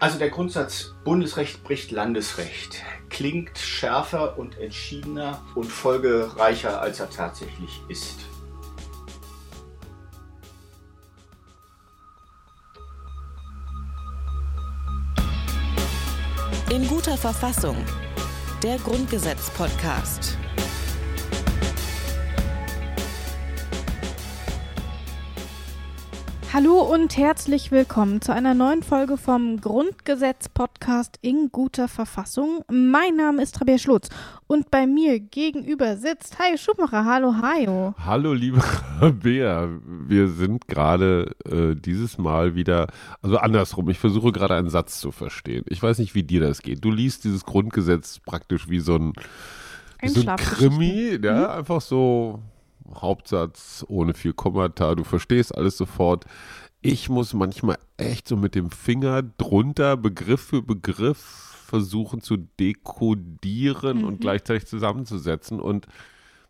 Also der Grundsatz Bundesrecht bricht Landesrecht klingt schärfer und entschiedener und folgereicher, als er tatsächlich ist. In guter Verfassung. Der Grundgesetz-Podcast. Hallo und herzlich willkommen zu einer neuen Folge vom Grundgesetz-Podcast in guter Verfassung. Mein Name ist Rabia Schlotz und bei mir gegenüber sitzt Hajo Schumacher. Hallo, Hajo. Hallo, liebe Rabea. Wir sind gerade äh, dieses Mal wieder, also andersrum, ich versuche gerade einen Satz zu verstehen. Ich weiß nicht, wie dir das geht. Du liest dieses Grundgesetz praktisch wie so ein, wie so ein Krimi, ja, mhm. einfach so Hauptsatz ohne viel Kommata, du verstehst alles sofort. Ich muss manchmal echt so mit dem Finger drunter Begriff für Begriff versuchen zu dekodieren mhm. und gleichzeitig zusammenzusetzen. Und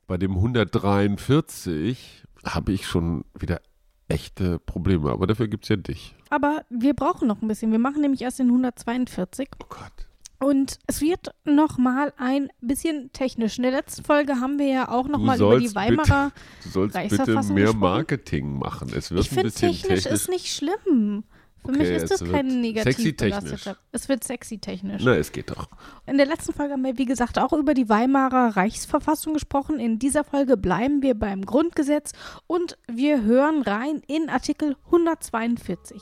bei dem 143 habe ich schon wieder echte Probleme. Aber dafür gibt es ja dich. Aber wir brauchen noch ein bisschen. Wir machen nämlich erst den 142. Oh Gott. Und es wird noch mal ein bisschen technisch. In der letzten Folge haben wir ja auch noch du mal über die Weimarer bitte, Du sollst bitte mehr Marketing machen. Es wird ich ein bisschen technisch, technisch ist nicht schlimm. Für okay, mich ist das kein negativ sexy technisch. Es wird sexy technisch. Na, es geht doch. In der letzten Folge haben wir, wie gesagt, auch über die Weimarer Reichsverfassung gesprochen. In dieser Folge bleiben wir beim Grundgesetz und wir hören rein in Artikel 142.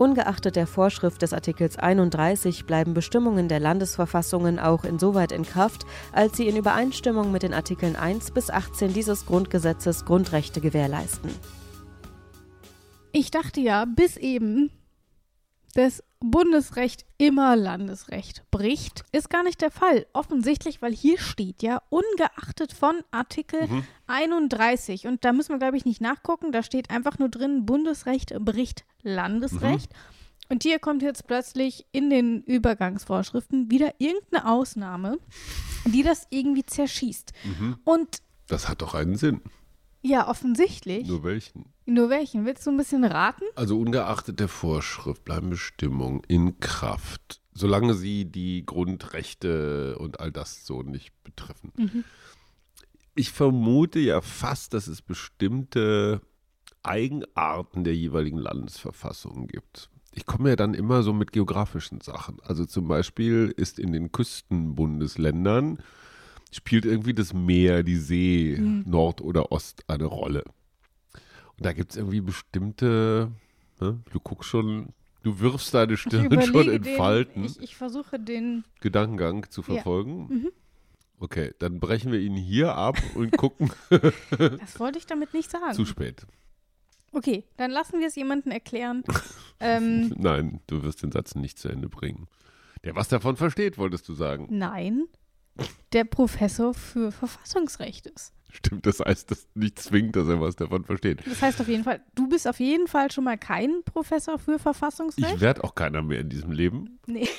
Ungeachtet der Vorschrift des Artikels 31 bleiben Bestimmungen der Landesverfassungen auch insoweit in Kraft, als sie in Übereinstimmung mit den Artikeln 1 bis 18 dieses Grundgesetzes Grundrechte gewährleisten. Ich dachte ja bis eben, dass Bundesrecht immer Landesrecht bricht, ist gar nicht der Fall. Offensichtlich, weil hier steht ja, ungeachtet von Artikel mhm. 31. Und da müssen wir, glaube ich, nicht nachgucken. Da steht einfach nur drin, Bundesrecht bricht Landesrecht. Mhm. Und hier kommt jetzt plötzlich in den Übergangsvorschriften wieder irgendeine Ausnahme, die das irgendwie zerschießt. Mhm. Und das hat doch einen Sinn. Ja, offensichtlich. Nur welchen? Nur welchen? Willst du ein bisschen raten? Also ungeachtet der Vorschrift bleiben Bestimmungen in Kraft, solange sie die Grundrechte und all das so nicht betreffen. Mhm. Ich vermute ja fast, dass es bestimmte Eigenarten der jeweiligen Landesverfassungen gibt. Ich komme ja dann immer so mit geografischen Sachen. Also zum Beispiel ist in den Küstenbundesländern spielt irgendwie das Meer, die See, mhm. Nord oder Ost eine Rolle. Und da gibt es irgendwie bestimmte, ne, du guckst schon, du wirfst deine Stirn schon in den, Falten. Ich, ich, versuche den Gedankengang zu verfolgen. Ja. Mhm. Okay, dann brechen wir ihn hier ab und gucken. das wollte ich damit nicht sagen. Zu spät. Okay, dann lassen wir es jemandem erklären. ähm, Nein, du wirst den Satz nicht zu Ende bringen. Der was davon versteht, wolltest du sagen. Nein der Professor für Verfassungsrecht ist. Stimmt, das heißt das nicht zwingend, dass er was davon versteht. Das heißt auf jeden Fall, du bist auf jeden Fall schon mal kein Professor für Verfassungsrecht. Ich werde auch keiner mehr in diesem Leben. Nee.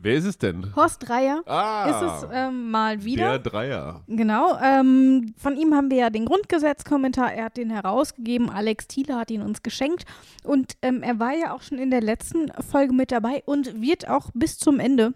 Wer ist es denn? Horst Dreier ah, ist es ähm, mal wieder. Der Dreier. Genau. Ähm, von ihm haben wir ja den Grundgesetzkommentar. Er hat den herausgegeben. Alex Thiele hat ihn uns geschenkt. Und ähm, er war ja auch schon in der letzten Folge mit dabei und wird auch bis zum Ende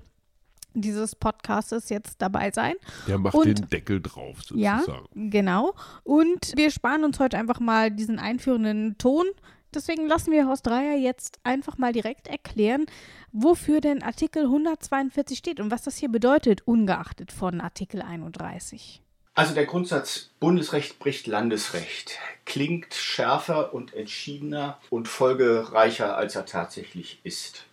dieses Podcastes jetzt dabei sein. Der macht und, den Deckel drauf sozusagen. Ja, genau. Und wir sparen uns heute einfach mal diesen einführenden Ton. Deswegen lassen wir Horst Dreier jetzt einfach mal direkt erklären, wofür denn Artikel 142 steht und was das hier bedeutet, ungeachtet von Artikel 31. Also der Grundsatz Bundesrecht bricht Landesrecht klingt schärfer und entschiedener und folgereicher, als er tatsächlich ist.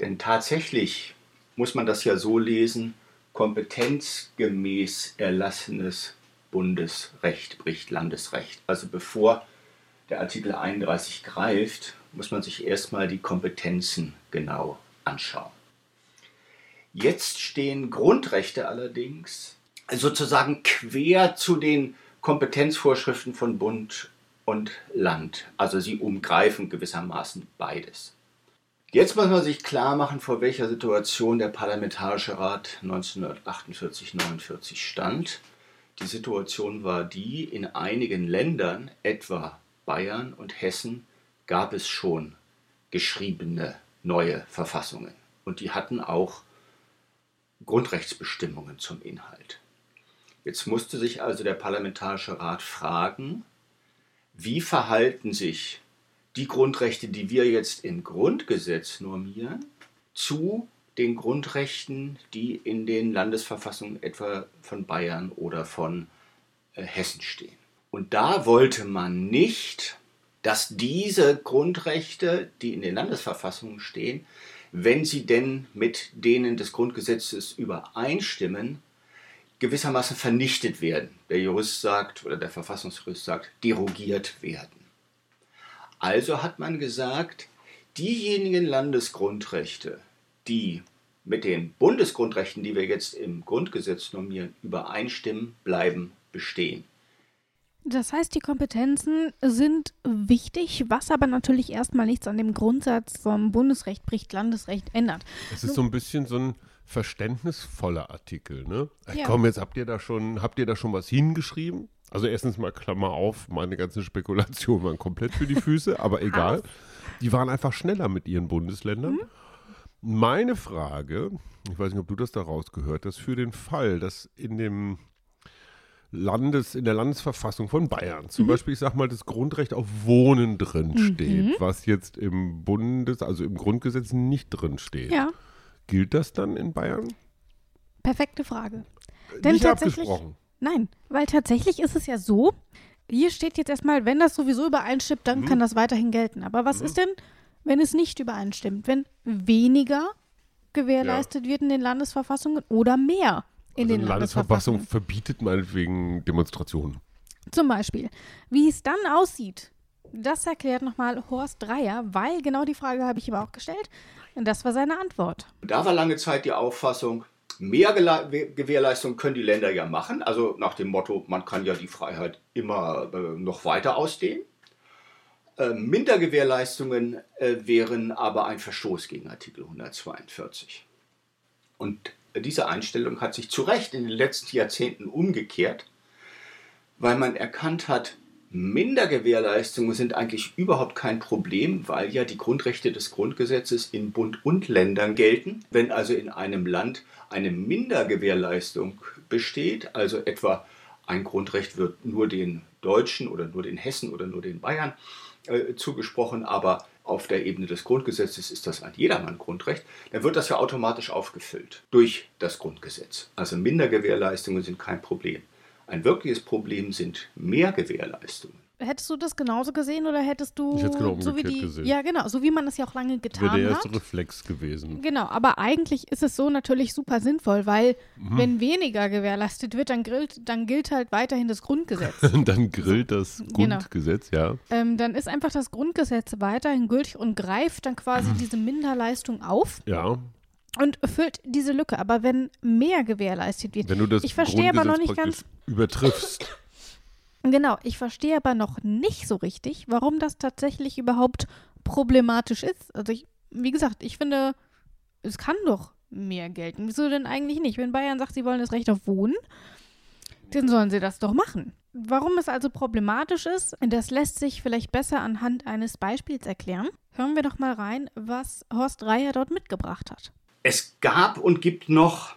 Denn tatsächlich muss man das ja so lesen, kompetenzgemäß erlassenes Bundesrecht bricht Landesrecht. Also bevor der Artikel 31 greift, muss man sich erstmal die Kompetenzen genau anschauen. Jetzt stehen Grundrechte allerdings sozusagen quer zu den Kompetenzvorschriften von Bund und Land. Also sie umgreifen gewissermaßen beides. Jetzt muss man sich klar machen, vor welcher Situation der Parlamentarische Rat 1948-49 stand. Die Situation war die, in einigen Ländern, etwa Bayern und Hessen, gab es schon geschriebene neue Verfassungen. Und die hatten auch Grundrechtsbestimmungen zum Inhalt. Jetzt musste sich also der Parlamentarische Rat fragen, wie verhalten sich die Grundrechte, die wir jetzt im Grundgesetz normieren, zu den Grundrechten, die in den Landesverfassungen etwa von Bayern oder von äh, Hessen stehen. Und da wollte man nicht, dass diese Grundrechte, die in den Landesverfassungen stehen, wenn sie denn mit denen des Grundgesetzes übereinstimmen, gewissermaßen vernichtet werden. Der Jurist sagt oder der Verfassungsjurist sagt, derogiert werden. Also hat man gesagt, diejenigen Landesgrundrechte, die mit den Bundesgrundrechten, die wir jetzt im Grundgesetz normieren, übereinstimmen, bleiben bestehen. Das heißt, die Kompetenzen sind wichtig, was aber natürlich erstmal nichts an dem Grundsatz vom Bundesrecht bricht Landesrecht ändert. Es ist so ein bisschen so ein verständnisvoller Artikel, ne? Ja. Komm, jetzt habt ihr da schon, habt ihr da schon was hingeschrieben? Also erstens mal Klammer auf, meine ganzen Spekulationen waren komplett für die Füße, aber egal. Die waren einfach schneller mit ihren Bundesländern. Mhm. Meine Frage, ich weiß nicht, ob du das da rausgehört hast, für den Fall, dass in dem Landes, in der Landesverfassung von Bayern zum mhm. Beispiel, ich sag mal, das Grundrecht auf Wohnen drin mhm. steht, was jetzt im Bundes, also im Grundgesetz nicht drin steht. Ja. Gilt das dann in Bayern? Perfekte Frage. Denn nicht tatsächlich, abgesprochen. Nein, weil tatsächlich ist es ja so, hier steht jetzt erstmal, wenn das sowieso übereinstimmt, dann mhm. kann das weiterhin gelten. Aber was mhm. ist denn, wenn es nicht übereinstimmt? Wenn weniger gewährleistet ja. wird in den Landesverfassungen oder mehr in also den eine Landesverfassung verbietet meinetwegen Demonstrationen. Zum Beispiel. Wie es dann aussieht, das erklärt nochmal Horst Dreier, weil genau die Frage habe ich ihm auch gestellt. Und das war seine Antwort. Da war lange Zeit die Auffassung, mehr Gewährleistung können die Länder ja machen. Also nach dem Motto, man kann ja die Freiheit immer äh, noch weiter ausdehnen. Äh, Mindergewährleistungen äh, wären aber ein Verstoß gegen Artikel 142. Und diese Einstellung hat sich zu Recht in den letzten Jahrzehnten umgekehrt, weil man erkannt hat, Mindergewährleistungen sind eigentlich überhaupt kein Problem, weil ja die Grundrechte des Grundgesetzes in Bund und Ländern gelten. Wenn also in einem Land eine Mindergewährleistung besteht, also etwa ein Grundrecht wird nur den Deutschen oder nur den Hessen oder nur den Bayern äh, zugesprochen, aber auf der Ebene des Grundgesetzes ist das ein jedermann Grundrecht, dann wird das ja automatisch aufgefüllt durch das Grundgesetz. Also Mindergewährleistungen sind kein Problem. Ein wirkliches Problem sind Mehrgewährleistungen. Hättest du das genauso gesehen oder hättest du ich hätte genau so wie die gesehen. ja genau so wie man das ja auch lange getan Wäre der erste hat. Reflex gewesen. Genau, aber eigentlich ist es so natürlich super sinnvoll, weil mhm. wenn weniger gewährleistet wird, dann gilt dann gilt halt weiterhin das Grundgesetz. dann gilt das genau. Grundgesetz, genau. ja. Ähm, dann ist einfach das Grundgesetz weiterhin gültig und greift dann quasi mhm. diese Minderleistung auf. Ja und füllt diese Lücke. Aber wenn mehr gewährleistet wird, wenn du das ich verstehe aber noch nicht ganz übertriffst. Genau, ich verstehe aber noch nicht so richtig, warum das tatsächlich überhaupt problematisch ist. Also ich, wie gesagt, ich finde, es kann doch mehr gelten. Wieso denn eigentlich nicht? Wenn Bayern sagt, sie wollen das Recht auf Wohnen, dann sollen sie das doch machen. Warum es also problematisch ist, das lässt sich vielleicht besser anhand eines Beispiels erklären. Hören wir doch mal rein, was Horst Reier dort mitgebracht hat. Es gab und gibt noch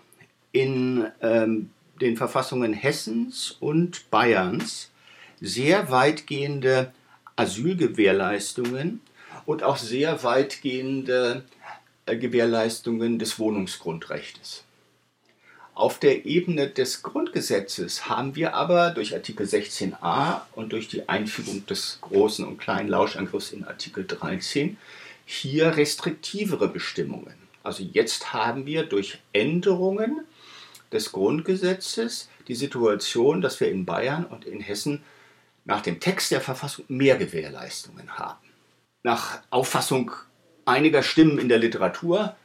in ähm, den Verfassungen Hessens und Bayerns sehr weitgehende Asylgewährleistungen und auch sehr weitgehende äh, Gewährleistungen des Wohnungsgrundrechts. Auf der Ebene des Grundgesetzes haben wir aber durch Artikel 16a und durch die Einfügung des großen und kleinen Lauschangriffs in Artikel 13 hier restriktivere Bestimmungen. Also jetzt haben wir durch Änderungen des Grundgesetzes die Situation, dass wir in Bayern und in Hessen nach dem Text der Verfassung mehr Gewährleistungen haben. Nach Auffassung einiger Stimmen in der Literatur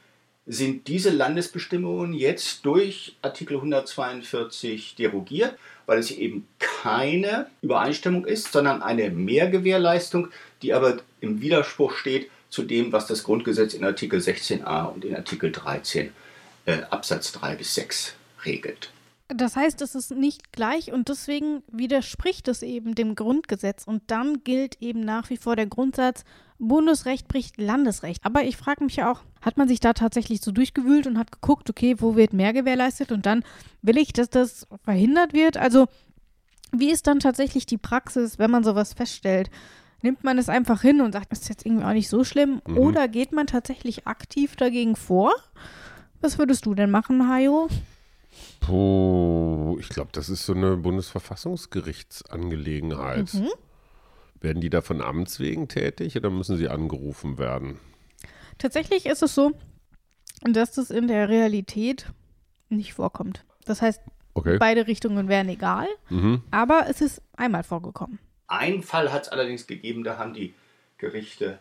sind diese Landesbestimmungen jetzt durch Artikel 142 derogiert, weil es eben keine Übereinstimmung ist, sondern eine Mehrgewährleistung, die aber im Widerspruch steht zu dem, was das Grundgesetz in Artikel 16a und in Artikel 13 äh, Absatz 3 bis 6 regelt. Das heißt, es ist nicht gleich und deswegen widerspricht es eben dem Grundgesetz und dann gilt eben nach wie vor der Grundsatz, Bundesrecht bricht Landesrecht. Aber ich frage mich ja auch, hat man sich da tatsächlich so durchgewühlt und hat geguckt, okay, wo wird mehr gewährleistet und dann will ich, dass das verhindert wird? Also, wie ist dann tatsächlich die Praxis, wenn man sowas feststellt? Nimmt man es einfach hin und sagt, das ist jetzt irgendwie auch nicht so schlimm? Mhm. Oder geht man tatsächlich aktiv dagegen vor? Was würdest du denn machen, Hajo? Puh, ich glaube, das ist so eine Bundesverfassungsgerichtsangelegenheit. Mhm. Werden die da von Amts wegen tätig oder müssen sie angerufen werden? Tatsächlich ist es so, dass das in der Realität nicht vorkommt. Das heißt, Okay. beide Richtungen wären egal, Mhm. aber es ist einmal vorgekommen. Einen Fall hat es allerdings gegeben, da haben die Gerichte,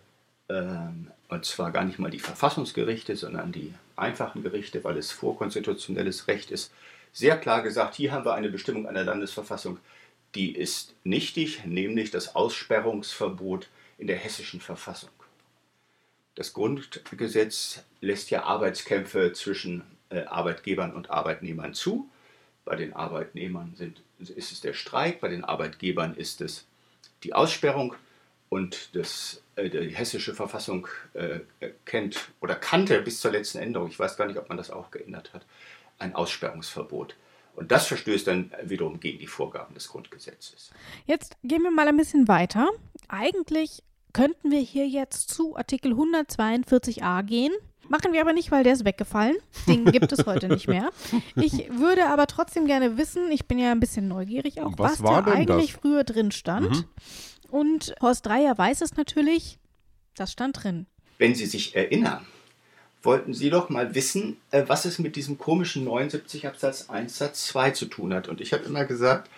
ähm, und zwar gar nicht mal die Verfassungsgerichte, sondern die einfachen Gerichte, weil es vorkonstitutionelles Recht ist, sehr klar gesagt, hier haben wir eine Bestimmung einer Landesverfassung, die ist nichtig, nämlich das Aussperrungsverbot in der hessischen Verfassung. Das Grundgesetz lässt ja Arbeitskämpfe zwischen äh, Arbeitgebern und Arbeitnehmern zu. Bei den Arbeitnehmern sind, ist es der Streik, bei den Arbeitgebern ist es die Aussperrung und das, äh, die hessische Verfassung äh, kennt oder kannte bis zur letzten Änderung, ich weiß gar nicht, ob man das auch geändert hat, ein Aussperrungsverbot. Und das verstößt dann wiederum gegen die Vorgaben des Grundgesetzes. Jetzt gehen wir mal ein bisschen weiter. Eigentlich könnten wir hier jetzt zu Artikel 142a gehen. Machen wir aber nicht, weil der ist weggefallen. Den gibt es heute nicht mehr. Ich würde aber trotzdem gerne wissen, ich bin ja ein bisschen neugierig auch, Was was, war da eigentlich das? früher drin stand. Mhm. Und Horst Dreier weiß es natürlich, das stand drin. Wenn Sie sich erinnern, wollten Sie doch mal wissen, äh, was es mit diesem komischen 79 Absatz 1 Satz 2 zu tun hat. Und ich habe immer gesagt,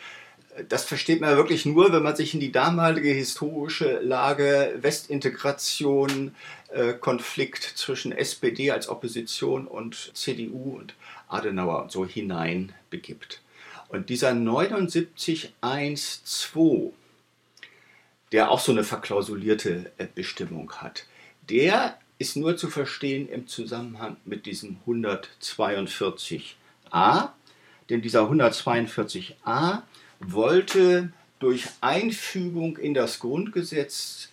das versteht man wirklich nur, wenn man sich in die damalige historische Lage Westintegration, äh, Konflikt zwischen SPD als Opposition und CDU und Adenauer und so hinein begibt. Und dieser 79.1.2, der auch so eine verklausulierte äh, Bestimmung hat, der ist nur zu verstehen im Zusammenhang mit diesem 142a, denn dieser 142a wollte durch Einfügung in das Grundgesetz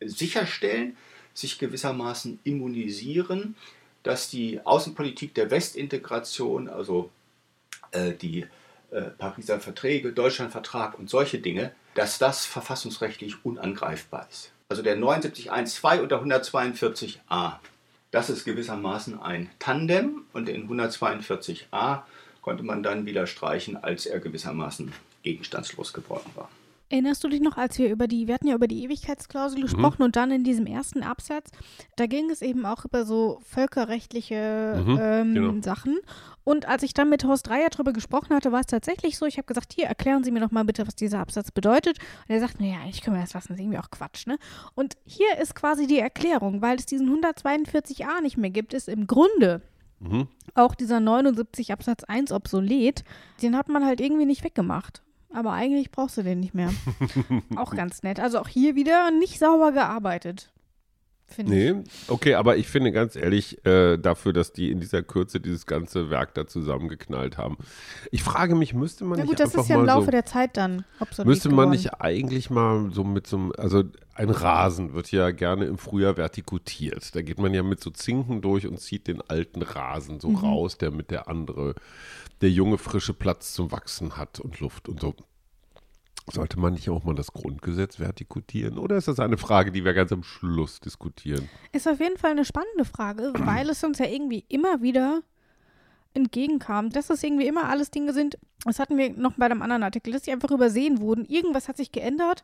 sicherstellen, sich gewissermaßen immunisieren, dass die Außenpolitik der Westintegration, also äh, die äh, Pariser Verträge, Deutschlandvertrag und solche Dinge, dass das verfassungsrechtlich unangreifbar ist. Also der 79.1.2 und der 142a. Das ist gewissermaßen ein Tandem und den 142a konnte man dann wieder streichen, als er gewissermaßen gegenstandslos geworden war. Erinnerst du dich noch, als wir über die, wir hatten ja über die Ewigkeitsklausel gesprochen und dann in diesem ersten Absatz, da ging es eben auch über so völkerrechtliche Mhm, ähm, genau. Sachen. Und als ich dann mit Horst Dreier drüber gesprochen hatte, war es tatsächlich so, ich habe gesagt, hier, erklären Sie mir doch mal bitte, was dieser Absatz bedeutet. Und er sagt, naja, eigentlich können wir das lassen, das ist irgendwie auch Quatsch, ne? Und hier ist quasi die Erklärung, weil es diesen 142a nicht mehr gibt, ist im Grunde Mhm. auch dieser 79 Absatz 1 obsolet. Den hat man halt irgendwie nicht weggemacht. Aber eigentlich brauchst du den nicht mehr. auch ganz nett. Also auch hier wieder nicht sauber gearbeitet. Finde ich. Nee, okay, aber ich finde ganz ehrlich, äh, dafür, dass die in dieser Kürze dieses ganze Werk da zusammengeknallt haben. Ich frage mich, müsste man Na nicht gut, das einfach ist ja im Laufe so, der Zeit dann obsolet müsste man geworden. nicht eigentlich mal so mit so einem, also ein Rasen wird ja gerne im Frühjahr vertikutiert. Da geht man ja mit so Zinken durch und zieht den alten Rasen Mhm. so raus, der mit der andere, der junge frische Platz zum Wachsen hat und Luft und so. Sollte man nicht auch mal das Grundgesetz vertikutieren? Oder ist das eine Frage, die wir ganz am Schluss diskutieren? Ist auf jeden Fall eine spannende Frage, weil es uns ja irgendwie immer wieder entgegenkam, dass es irgendwie immer alles Dinge sind, das hatten wir noch bei einem anderen Artikel, dass die einfach übersehen wurden. Irgendwas hat sich geändert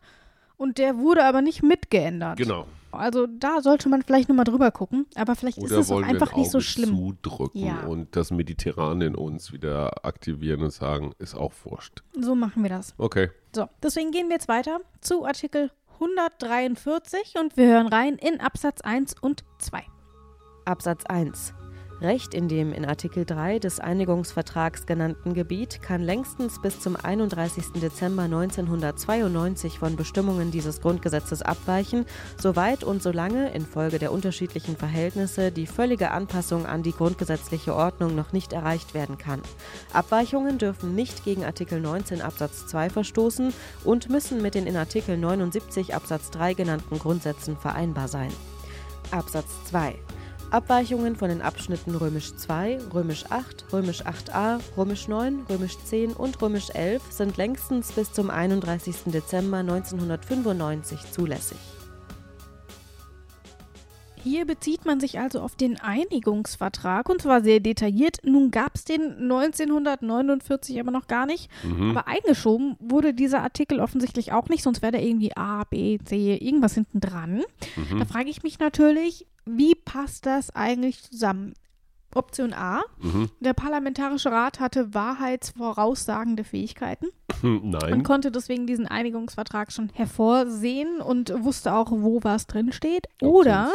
und der wurde aber nicht mitgeändert. Genau. Also da sollte man vielleicht nochmal drüber gucken, aber vielleicht Oder ist es auch einfach ein nicht so schlimm. zudrücken Ja. und das Mediterrane in uns wieder aktivieren und sagen, ist auch wurscht. So machen wir das. Okay. So, deswegen gehen wir jetzt weiter zu Artikel 143 und wir hören rein in Absatz 1 und 2. Absatz 1. Recht in dem in Artikel 3 des Einigungsvertrags genannten Gebiet kann längstens bis zum 31. Dezember 1992 von Bestimmungen dieses Grundgesetzes abweichen, soweit und solange infolge der unterschiedlichen Verhältnisse die völlige Anpassung an die grundgesetzliche Ordnung noch nicht erreicht werden kann. Abweichungen dürfen nicht gegen Artikel 19 Absatz 2 verstoßen und müssen mit den in Artikel 79 Absatz 3 genannten Grundsätzen vereinbar sein. Absatz 2 Abweichungen von den Abschnitten Römisch 2, Römisch 8, Römisch 8a, Römisch 9, Römisch 10 und Römisch 11 sind längstens bis zum 31. Dezember 1995 zulässig. Hier bezieht man sich also auf den Einigungsvertrag und zwar sehr detailliert. Nun gab es den 1949 aber noch gar nicht. Mhm. Aber eingeschoben wurde dieser Artikel offensichtlich auch nicht, sonst wäre da irgendwie A, B, C, irgendwas hinten dran. Mhm. Da frage ich mich natürlich, wie passt das eigentlich zusammen? Option A, mhm. der Parlamentarische Rat hatte wahrheitsvoraussagende Fähigkeiten. Nein. Und konnte deswegen diesen Einigungsvertrag schon hervorsehen und wusste auch, wo was drinsteht. Oder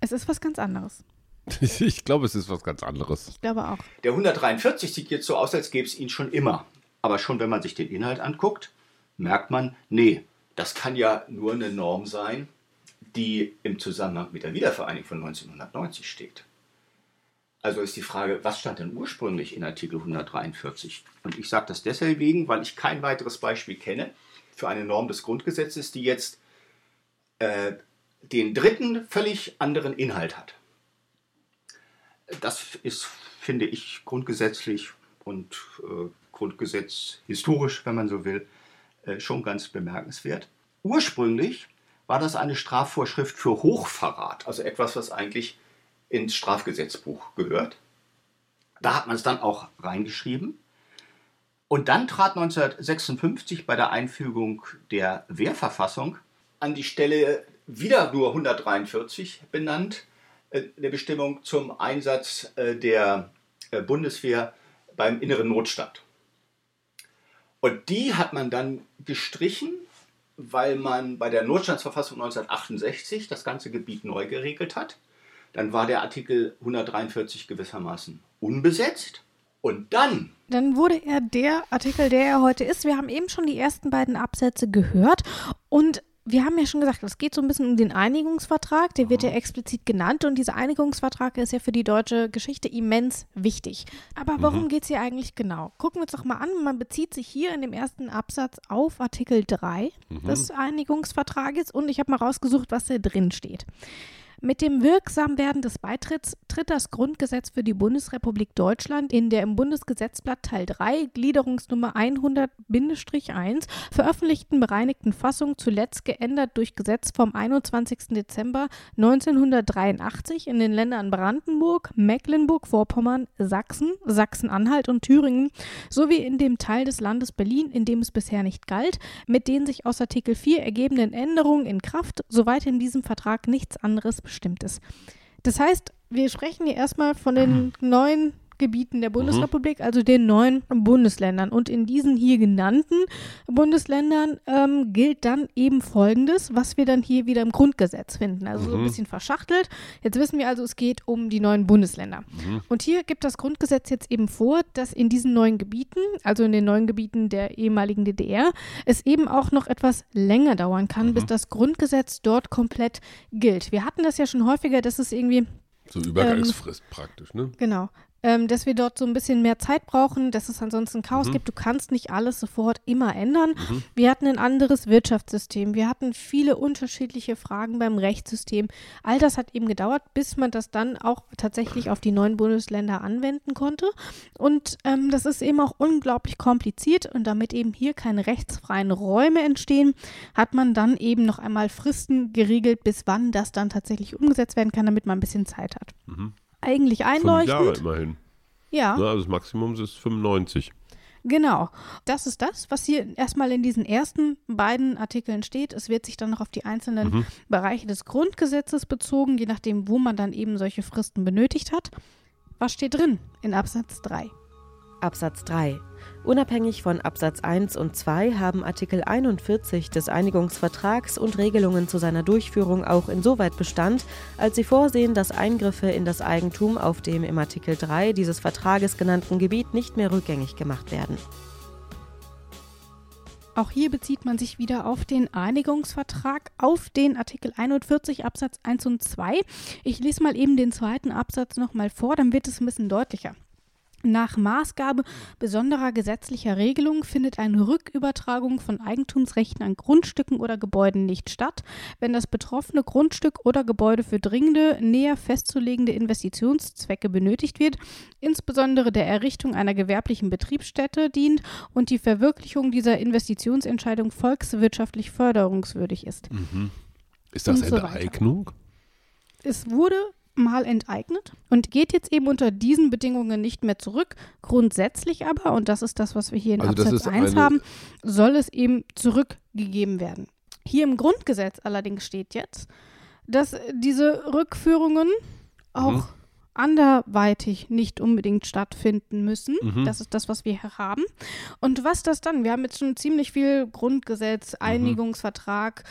es ist was ganz anderes. Ich glaube, es ist was ganz anderes. Ich glaube auch. Der 143 sieht jetzt so aus, als gäbe es ihn schon immer. Aber schon wenn man sich den Inhalt anguckt, merkt man, nee, das kann ja nur eine Norm sein, die im Zusammenhang mit der Wiedervereinigung von 1990 steht. Also ist die Frage, was stand denn ursprünglich in Artikel 143? Und ich sage das deswegen, weil ich kein weiteres Beispiel kenne für eine Norm des Grundgesetzes, die jetzt äh, den dritten völlig anderen Inhalt hat. Das ist, finde ich, grundgesetzlich und äh, Grundgesetz historisch, wenn man so will, äh, schon ganz bemerkenswert. Ursprünglich war das eine Strafvorschrift für Hochverrat, also etwas, was eigentlich ins Strafgesetzbuch gehört. Da hat man es dann auch reingeschrieben. Und dann trat 1956 bei der Einfügung der Wehrverfassung an die Stelle wieder nur 143 benannt, äh, eine Bestimmung zum Einsatz äh, der äh, Bundeswehr beim inneren Notstand. Und die hat man dann gestrichen weil man bei der Notstandsverfassung 1968 das ganze Gebiet neu geregelt hat. Dann war der Artikel 143 gewissermaßen unbesetzt. Und dann. Dann wurde er der Artikel, der er heute ist. Wir haben eben schon die ersten beiden Absätze gehört. Und wir haben ja schon gesagt, es geht so ein bisschen um den Einigungsvertrag, der wird ja explizit genannt und dieser Einigungsvertrag ist ja für die deutsche Geschichte immens wichtig. Aber warum mhm. geht es hier eigentlich genau? Gucken wir uns doch mal an, man bezieht sich hier in dem ersten Absatz auf Artikel 3 mhm. des Einigungsvertrages und ich habe mal rausgesucht, was da drin steht. Mit dem Wirksamwerden des Beitritts tritt das Grundgesetz für die Bundesrepublik Deutschland in der im Bundesgesetzblatt Teil 3 Gliederungsnummer 100-1 veröffentlichten bereinigten Fassung zuletzt geändert durch Gesetz vom 21. Dezember 1983 in den Ländern Brandenburg, Mecklenburg-Vorpommern, Sachsen, Sachsen-Anhalt und Thüringen sowie in dem Teil des Landes Berlin, in dem es bisher nicht galt, mit den sich aus Artikel 4 ergebenden Änderungen in Kraft, soweit in diesem Vertrag nichts anderes Bestimmtes. Das heißt, wir sprechen hier erstmal von den neuen Gebieten der Bundesrepublik, mhm. also den neuen Bundesländern. Und in diesen hier genannten Bundesländern ähm, gilt dann eben Folgendes, was wir dann hier wieder im Grundgesetz finden. Also mhm. so ein mhm. bisschen verschachtelt. Jetzt wissen wir also, es geht um die neuen Bundesländer. Mhm. Und hier gibt das Grundgesetz jetzt eben vor, dass in diesen neuen Gebieten, also in den neuen Gebieten der ehemaligen DDR, es eben auch noch etwas länger dauern kann, bis mhm. das Grundgesetz dort komplett gilt. Wir hatten das ja schon häufiger, dass es irgendwie so Übergangsfrist ähm, praktisch, ne? Genau ähm, dass wir dort so ein bisschen mehr Zeit brauchen, dass es ansonsten Chaos mhm. gibt. Du kannst nicht alles sofort immer ändern. Mhm. Wir hatten ein anderes Wirtschaftssystem. Wir hatten viele unterschiedliche Fragen beim Rechtssystem. All das hat eben gedauert, bis man das dann auch tatsächlich auf die neuen Bundesländer anwenden konnte. Und ähm, das ist eben auch unglaublich kompliziert. Und damit eben hier keine rechtsfreien Räume entstehen, hat man dann eben noch einmal Fristen geregelt, bis wann das dann tatsächlich umgesetzt werden kann, damit man ein bisschen Zeit hat. Mhm eigentlich einleuchtend. Fünf Jahre immerhin. Ja. Na, also das Maximum ist 95. Genau. Das ist das, was hier erstmal in diesen ersten beiden Artikeln steht. Es wird sich dann noch auf die einzelnen mhm. Bereiche des Grundgesetzes bezogen, je nachdem, wo man dann eben solche Fristen benötigt hat. Was steht drin in Absatz 3? Absatz 3. Unabhängig von Absatz 1 und 2 haben Artikel 41 des Einigungsvertrags und Regelungen zu seiner Durchführung auch insoweit Bestand, als sie vorsehen, dass Eingriffe in das Eigentum auf dem im Artikel 3 dieses Vertrages genannten Gebiet nicht mehr rückgängig gemacht werden. Auch hier bezieht man sich wieder auf den Einigungsvertrag, auf den Artikel 41 Absatz 1 und 2. Ich lese mal eben den zweiten Absatz nochmal vor, dann wird es ein bisschen deutlicher. Nach Maßgabe besonderer gesetzlicher Regelungen findet eine Rückübertragung von Eigentumsrechten an Grundstücken oder Gebäuden nicht statt, wenn das betroffene Grundstück oder Gebäude für dringende, näher festzulegende Investitionszwecke benötigt wird, insbesondere der Errichtung einer gewerblichen Betriebsstätte dient und die Verwirklichung dieser Investitionsentscheidung volkswirtschaftlich förderungswürdig ist. Mhm. Ist das so Enteignung? Es wurde mal enteignet und geht jetzt eben unter diesen Bedingungen nicht mehr zurück. Grundsätzlich aber, und das ist das, was wir hier in Also Absatz ist 1 eine- haben, soll es eben zurückgegeben werden. Hier im Grundgesetz allerdings steht jetzt, dass diese Rückführungen auch Mhm. anderweitig nicht unbedingt stattfinden müssen. Mhm. Das ist das, was wir hier haben. Und was das dann? Wir haben jetzt schon ziemlich viel Grundgesetz, Einigungsvertrag,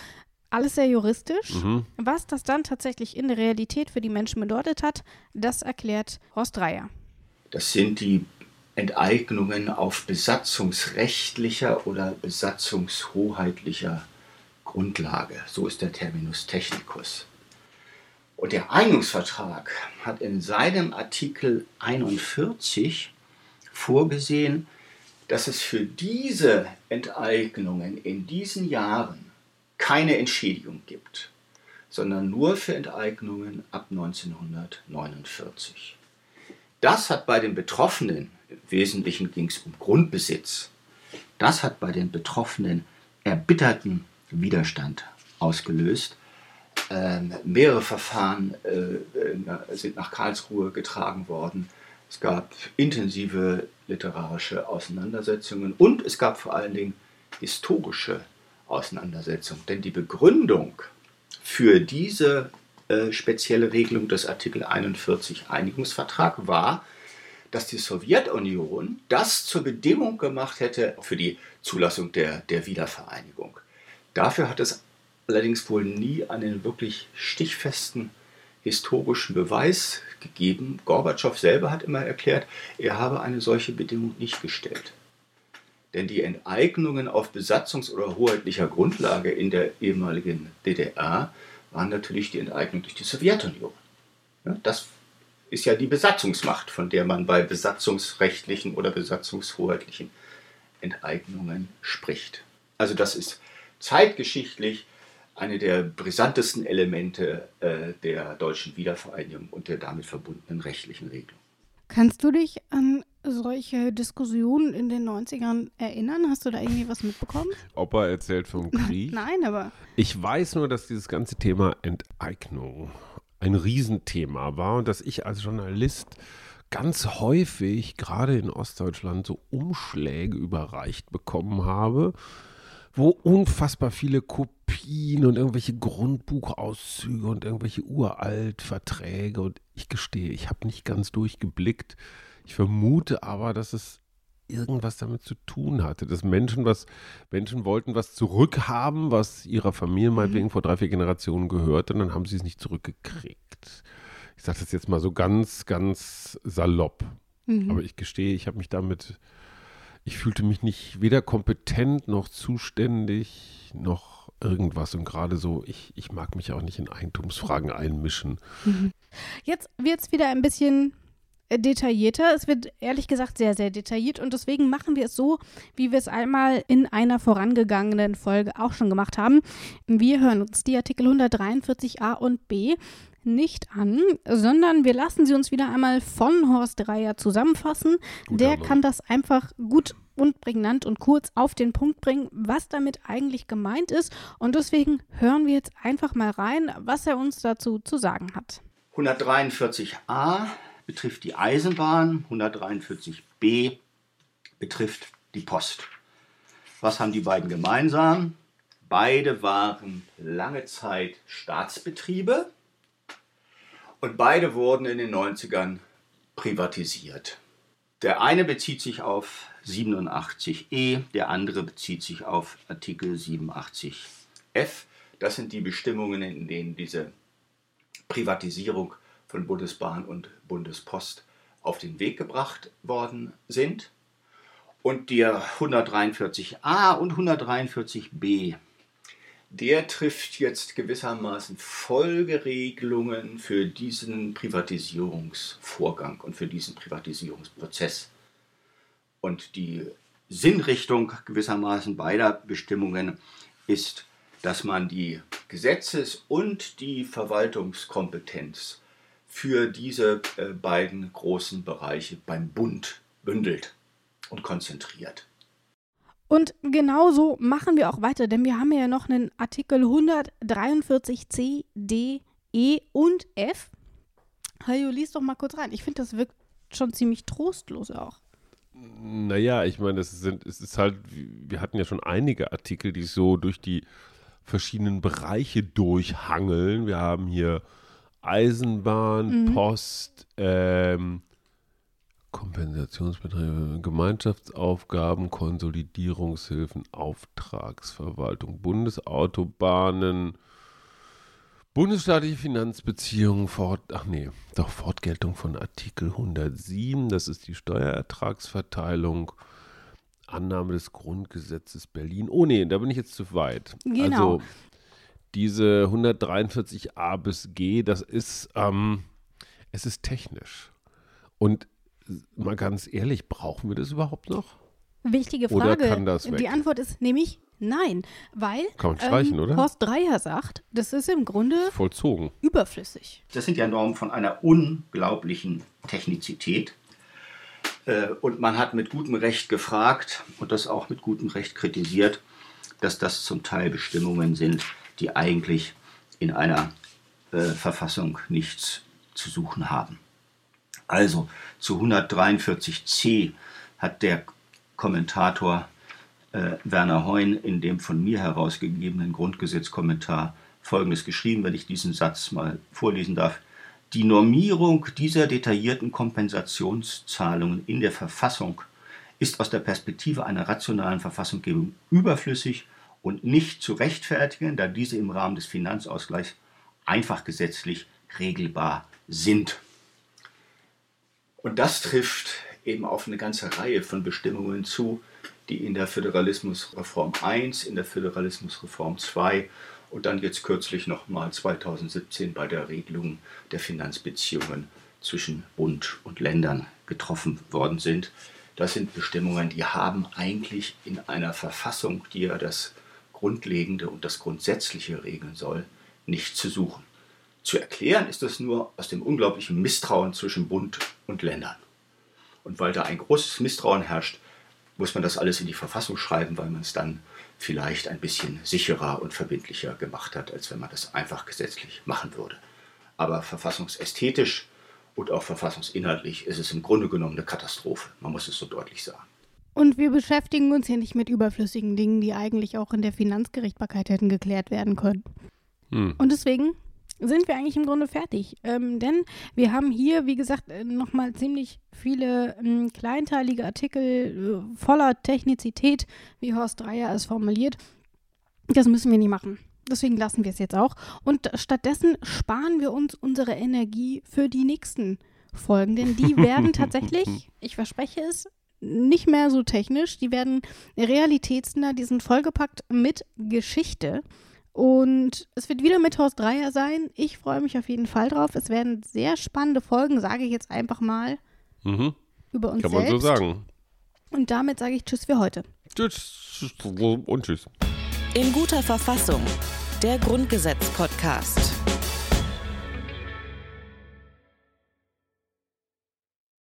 alles sehr juristisch. Mhm. Was das dann tatsächlich in der Realität für die Menschen bedeutet hat, das erklärt Horst Dreier. Das sind die Enteignungen auf besatzungsrechtlicher oder besatzungshoheitlicher Grundlage. So ist der Terminus technicus. Und der Einigungsvertrag hat in seinem Artikel 41 vorgesehen, dass es für diese Enteignungen in diesen Jahren keine Entschädigung gibt, sondern nur für Enteignungen ab 1949. Das hat bei den Betroffenen, im Wesentlichen ging es um Grundbesitz, das hat bei den Betroffenen erbitterten Widerstand ausgelöst. Ähm, mehrere Verfahren äh, äh, sind nach Karlsruhe getragen worden. Es gab intensive literarische Auseinandersetzungen und es gab vor allen Dingen historische Auseinandersetzungen. Denn die Begründung für diese äh, spezielle Regelung des Artikel 41 Einigungsvertrag war, dass die Sowjetunion das zur Bedingung gemacht hätte für die Zulassung der, der Wiedervereinigung. Dafür hat es allerdings wohl nie einen wirklich stichfesten historischen Beweis gegeben. Gorbatschow selber hat immer erklärt, er habe eine solche Bedingung nicht gestellt. Denn die Enteignungen auf besatzungs- oder hoheitlicher Grundlage in der ehemaligen DDR waren natürlich die Enteignung durch die Sowjetunion. Ja, das ist ja die Besatzungsmacht, von der man bei besatzungsrechtlichen oder besatzungshoheitlichen Enteignungen spricht. Also das ist zeitgeschichtlich eine der brisantesten Elemente äh, der deutschen Wiedervereinigung und der damit verbundenen rechtlichen Regelung. Kannst du dich an solche Diskussionen in den 90ern erinnern? Hast du da irgendwie was mitbekommen? Opa erzählt vom Krieg. Nein, aber Ich weiß nur, dass dieses ganze Thema Enteignung ein Riesenthema war und dass ich als Journalist ganz häufig, gerade in Ostdeutschland, so Umschläge überreicht bekommen habe, wo unfassbar viele Kopien und irgendwelche Grundbuchauszüge und irgendwelche Uraltverträge und ich gestehe, ich habe nicht ganz durchgeblickt. Ich vermute aber, dass es irgendwas damit zu tun hatte, dass Menschen was, Menschen wollten was zurückhaben, was ihrer Familie meinetwegen vor drei, vier Generationen gehörte, und dann haben sie es nicht zurückgekriegt. Ich sage das jetzt mal so ganz, ganz salopp. Mhm. Aber ich gestehe, ich habe mich damit, ich fühlte mich nicht weder kompetent noch zuständig noch irgendwas. Und gerade so, ich, ich mag mich auch nicht in Eigentumsfragen einmischen. jetzt wird es wieder ein bisschen detaillierter. Es wird ehrlich gesagt sehr, sehr detailliert und deswegen machen wir es so, wie wir es einmal in einer vorangegangenen Folge auch schon gemacht haben. Wir hören uns die Artikel 143a und b nicht an, sondern wir lassen sie uns wieder einmal von Horst Dreier zusammenfassen. Guter Der Mann. kann das einfach gut und prägnant und kurz auf den Punkt bringen, was damit eigentlich gemeint ist. Und deswegen hören wir jetzt einfach mal rein, was er uns dazu zu sagen hat. 143a betrifft die Eisenbahn, 143b betrifft die Post. Was haben die beiden gemeinsam? Beide waren lange Zeit Staatsbetriebe und beide wurden in den 90ern privatisiert. Der eine bezieht sich auf 87e, der andere bezieht sich auf Artikel 87f. Das sind die Bestimmungen, in denen diese Privatisierung von Bundesbahn und Bundespost auf den Weg gebracht worden sind. Und der 143a und 143b, der trifft jetzt gewissermaßen Folgeregelungen für diesen Privatisierungsvorgang und für diesen Privatisierungsprozess. Und die Sinnrichtung gewissermaßen beider Bestimmungen ist, dass man die Gesetzes- und die Verwaltungskompetenz für diese äh, beiden großen Bereiche beim Bund bündelt und konzentriert. Und genauso machen wir auch weiter, denn wir haben ja noch einen Artikel 143c, d, e und f. Hajo, lies doch mal kurz rein. Ich finde, das wirkt schon ziemlich trostlos auch. Naja, ich meine, es sind, es ist halt, wir hatten ja schon einige Artikel, die so durch die verschiedenen Bereiche durchhangeln. Wir haben hier Eisenbahn, mhm. Post, ähm, Kompensationsbeträge, Gemeinschaftsaufgaben, Konsolidierungshilfen, Auftragsverwaltung, Bundesautobahnen, bundesstaatliche Finanzbeziehungen, Fort, ach nee, doch Fortgeltung von Artikel 107, das ist die Steuerertragsverteilung, Annahme des Grundgesetzes Berlin. Oh nee, da bin ich jetzt zu weit. Genau. Also diese 143a bis g, das ist, ähm, es ist technisch. Und mal ganz ehrlich, brauchen wir das überhaupt noch? Wichtige Frage. Oder kann das weg? Die Antwort ist nämlich nein, weil kann man streichen, ähm, oder? Horst Dreier sagt, das ist im Grunde vollzogen. Überflüssig. Das sind ja Normen von einer unglaublichen Technizität. Äh, und man hat mit gutem Recht gefragt und das auch mit gutem Recht kritisiert, dass das zum Teil Bestimmungen sind, die eigentlich in einer äh, Verfassung nichts zu suchen haben. Also zu 143c hat der Kommentator äh, Werner Heun in dem von mir herausgegebenen Grundgesetzkommentar Folgendes geschrieben, wenn ich diesen Satz mal vorlesen darf. Die Normierung dieser detaillierten Kompensationszahlungen in der Verfassung ist aus der Perspektive einer rationalen Verfassunggebung überflüssig und nicht zu rechtfertigen, da diese im Rahmen des Finanzausgleichs einfach gesetzlich regelbar sind. Und das trifft eben auf eine ganze Reihe von Bestimmungen zu, die in der Föderalismusreform 1, in der Föderalismusreform 2 und dann jetzt kürzlich nochmal 2017 bei der Regelung der Finanzbeziehungen zwischen Bund und Ländern getroffen worden sind. Das sind Bestimmungen, die haben eigentlich in einer Verfassung, die ja das Grundlegende und das Grundsätzliche regeln soll, nicht zu suchen. Zu erklären ist das nur aus dem unglaublichen Misstrauen zwischen Bund und Ländern. Und weil da ein großes Misstrauen herrscht, muss man das alles in die Verfassung schreiben, weil man es dann vielleicht ein bisschen sicherer und verbindlicher gemacht hat, als wenn man das einfach gesetzlich machen würde. Aber verfassungsästhetisch und auch verfassungsinhaltlich ist es im Grunde genommen eine Katastrophe. Man muss es so deutlich sagen. Und wir beschäftigen uns hier nicht mit überflüssigen Dingen, die eigentlich auch in der Finanzgerichtbarkeit hätten geklärt werden können. Hm. Und deswegen sind wir eigentlich im Grunde fertig. Ähm, denn wir haben hier, wie gesagt, äh, nochmal ziemlich viele ähm, kleinteilige Artikel äh, voller Technizität, wie Horst Dreier es formuliert. Das müssen wir nicht machen. Deswegen lassen wir es jetzt auch. Und stattdessen sparen wir uns unsere Energie für die nächsten Folgen. Denn die werden tatsächlich, ich verspreche es, nicht mehr so technisch. Die werden realitätsnah, die sind vollgepackt mit Geschichte. Und es wird wieder mit Horst Dreier sein. Ich freue mich auf jeden Fall drauf. Es werden sehr spannende Folgen, sage ich jetzt einfach mal, mhm. über uns Kann selbst. man so sagen. Und damit sage ich Tschüss für heute. Tschüss und Tschüss. In guter Verfassung. Der Grundgesetz-Podcast.